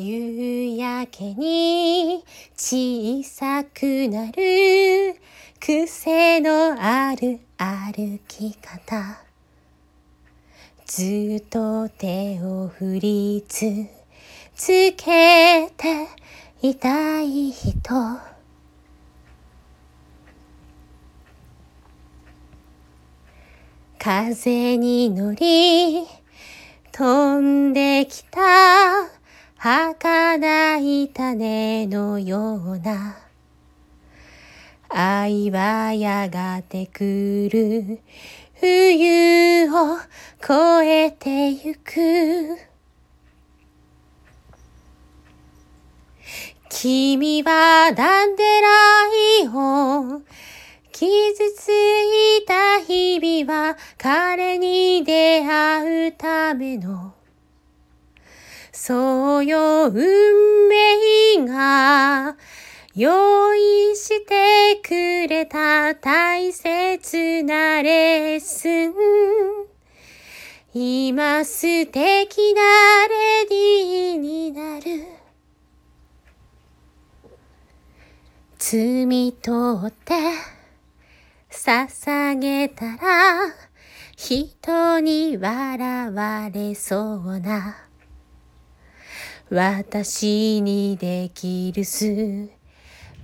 夕焼けに小さくなる癖のある歩き方。ずっと手を振り続けていたい人。風に乗り飛んできた儚い種のような。愛はやがて来る。冬を越えてゆく。君はダンデライオン。傷ついた日々は彼に出会うための。そうよ運命が用意してくれた大切なレッスン。今素敵なレディーになる。摘み取って捧げたら人に笑われそうな。私にできるす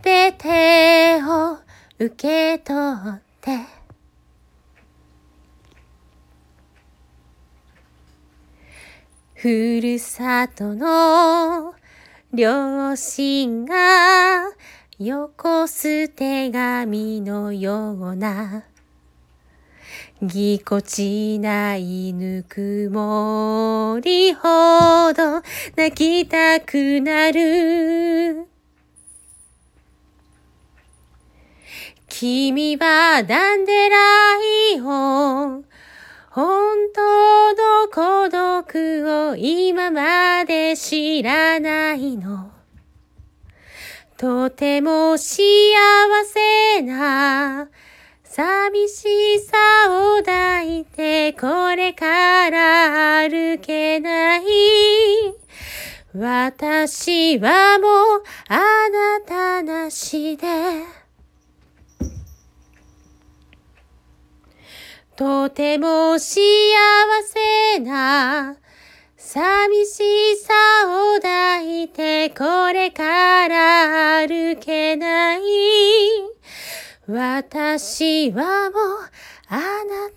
べてを受け取って。ふるさとの両親がよこす手紙のようなぎこちないぬくもりほど泣きたくなる。君はダンデライオン。本当の孤独を今まで知らないの。とても幸せな寂しさを抱いてこれから歩けない。私はもうあなたなしで。とても幸せな寂しさを抱いてこれから歩けない。私はもうあなた